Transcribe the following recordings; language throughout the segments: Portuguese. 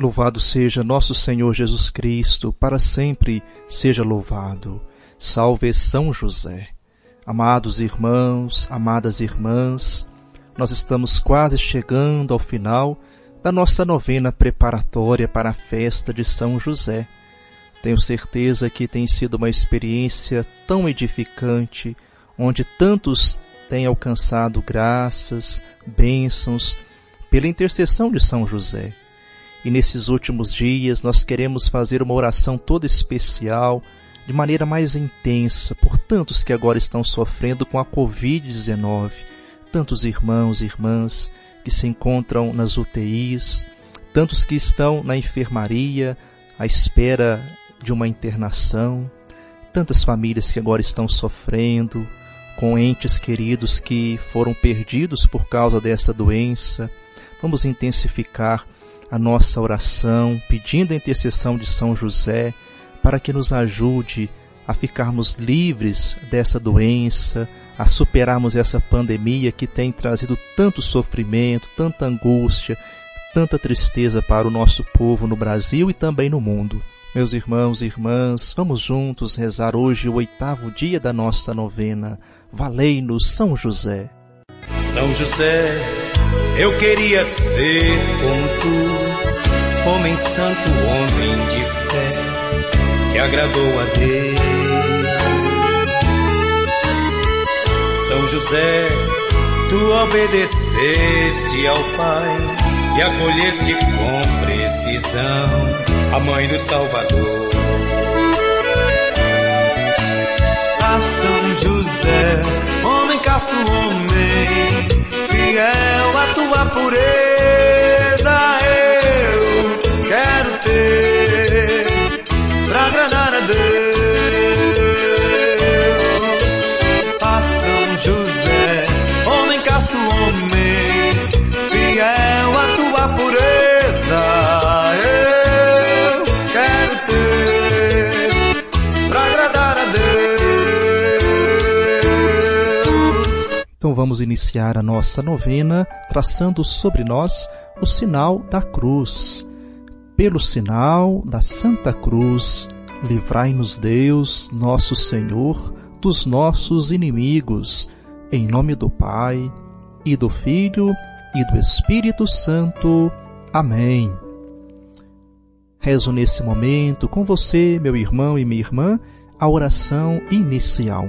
Louvado seja nosso Senhor Jesus Cristo, para sempre seja louvado. Salve São José. Amados irmãos, amadas irmãs, nós estamos quase chegando ao final da nossa novena preparatória para a festa de São José. Tenho certeza que tem sido uma experiência tão edificante, onde tantos têm alcançado graças, bênçãos, pela intercessão de São José. E nesses últimos dias nós queremos fazer uma oração toda especial, de maneira mais intensa, por tantos que agora estão sofrendo com a Covid-19, tantos irmãos e irmãs que se encontram nas UTIs, tantos que estão na enfermaria à espera de uma internação, tantas famílias que agora estão sofrendo, com entes queridos que foram perdidos por causa dessa doença. Vamos intensificar a nossa oração, pedindo a intercessão de São José para que nos ajude a ficarmos livres dessa doença, a superarmos essa pandemia que tem trazido tanto sofrimento, tanta angústia, tanta tristeza para o nosso povo no Brasil e também no mundo. Meus irmãos e irmãs, vamos juntos rezar hoje o oitavo dia da nossa novena. Valei-nos São José. São José, eu queria ser como tu, homem santo, homem de fé, que agradou a Deus. São José, tu obedeceste ao Pai e acolheste com precisão a mãe do Salvador. A São José, homem casto, homem fiel à tua pureza, vamos iniciar a nossa novena traçando sobre nós o sinal da cruz. Pelo sinal da Santa Cruz, livrai-nos Deus, nosso Senhor, dos nossos inimigos. Em nome do Pai, e do Filho, e do Espírito Santo. Amém. Rezo nesse momento com você, meu irmão e minha irmã, a oração inicial.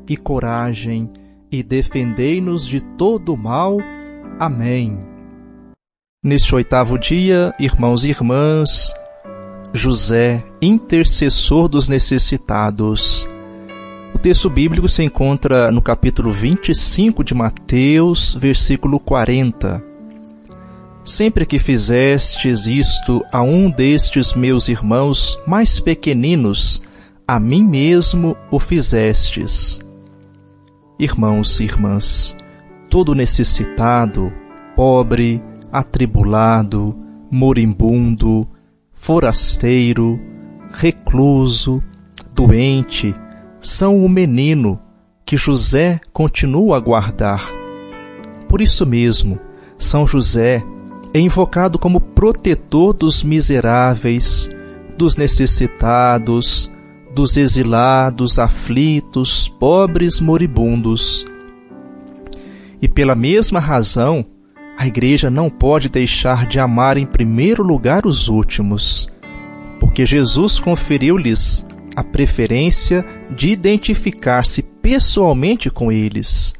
e coragem, e defendei-nos de todo o mal. Amém. Neste oitavo dia, irmãos e irmãs, José, intercessor dos necessitados. O texto bíblico se encontra no capítulo 25 de Mateus, versículo 40. Sempre que fizestes isto a um destes meus irmãos mais pequeninos, a mim mesmo o fizestes. Irmãos e irmãs, todo necessitado, pobre, atribulado, moribundo, forasteiro, recluso, doente, são o menino que José continua a guardar. Por isso mesmo, São José é invocado como protetor dos miseráveis, dos necessitados, dos exilados, aflitos, pobres, moribundos. E pela mesma razão, a Igreja não pode deixar de amar em primeiro lugar os últimos, porque Jesus conferiu-lhes a preferência de identificar-se pessoalmente com eles.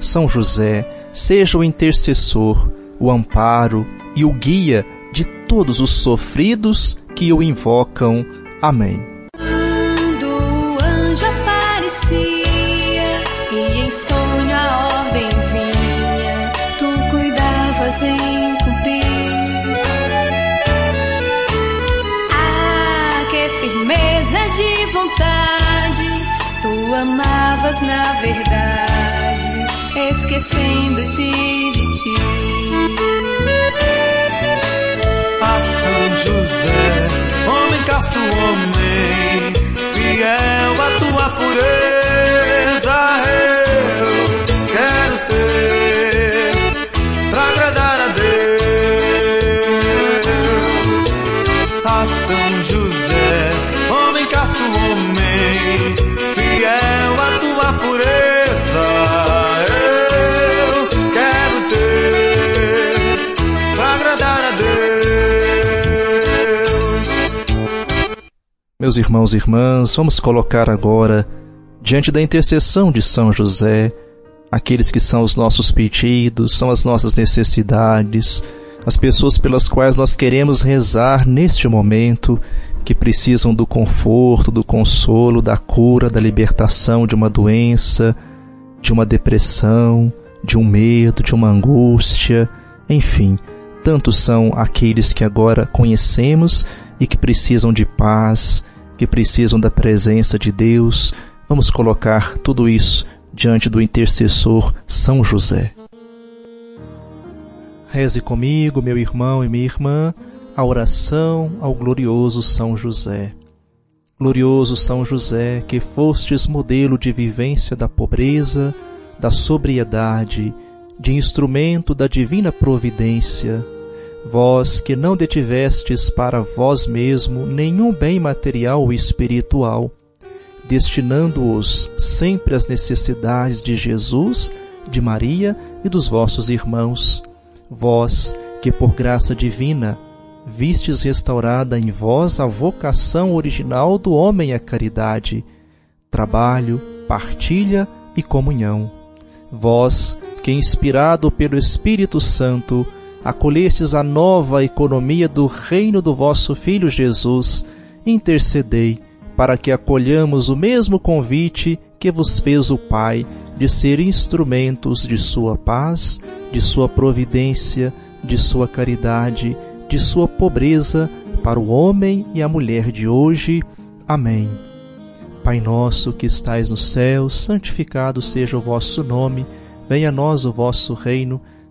São José, seja o intercessor, o amparo e o guia de todos os sofridos que o invocam. Amém. Amavas na verdade, esquecendo-te de ti. A São José, homem casto, homem, fiel a tua pureza, eu quero ter pra agradar a Deus. A São Meus irmãos e irmãs, vamos colocar agora, diante da intercessão de São José, aqueles que são os nossos pedidos, são as nossas necessidades, as pessoas pelas quais nós queremos rezar neste momento, que precisam do conforto, do consolo, da cura, da libertação de uma doença, de uma depressão, de um medo, de uma angústia, enfim, tantos são aqueles que agora conhecemos e que precisam de paz, que precisam da presença de Deus. Vamos colocar tudo isso diante do intercessor São José. Reze comigo, meu irmão e minha irmã, a oração ao glorioso São José. Glorioso São José, que fostes modelo de vivência da pobreza, da sobriedade, de instrumento da divina providência, vós que não detivestes para vós mesmo nenhum bem material ou espiritual, destinando-os sempre às necessidades de Jesus, de Maria e dos vossos irmãos, vós que por graça divina vistes restaurada em vós a vocação original do homem à caridade, trabalho, partilha e comunhão. Vós que, inspirado pelo Espírito Santo, acolhestes a nova economia do reino do vosso Filho Jesus, intercedei para que acolhamos o mesmo convite que vos fez o Pai de ser instrumentos de sua paz, de sua providência, de sua caridade, de sua pobreza para o homem e a mulher de hoje. Amém. Pai nosso que estais no céu, santificado seja o vosso nome, venha a nós o vosso reino,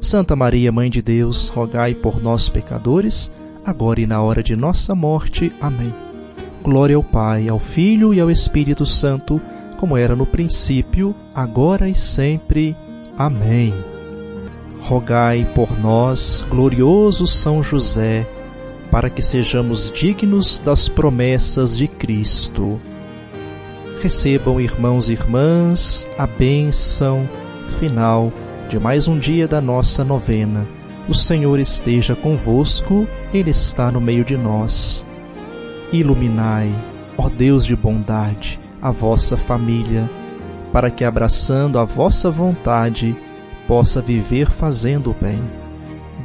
Santa Maria, Mãe de Deus, rogai por nós, pecadores, agora e na hora de nossa morte. Amém. Glória ao Pai, ao Filho e ao Espírito Santo, como era no princípio, agora e sempre. Amém. Rogai por nós, glorioso São José, para que sejamos dignos das promessas de Cristo. Recebam, irmãos e irmãs, a bênção final de mais um dia da nossa novena. O Senhor esteja convosco, Ele está no meio de nós. Iluminai, ó Deus de bondade, a vossa família, para que, abraçando a vossa vontade, possa viver fazendo o bem.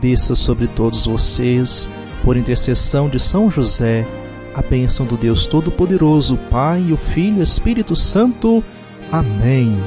Desça sobre todos vocês, por intercessão de São José, a bênção do Deus Todo-Poderoso, Pai, o Filho e o Espírito Santo. Amém.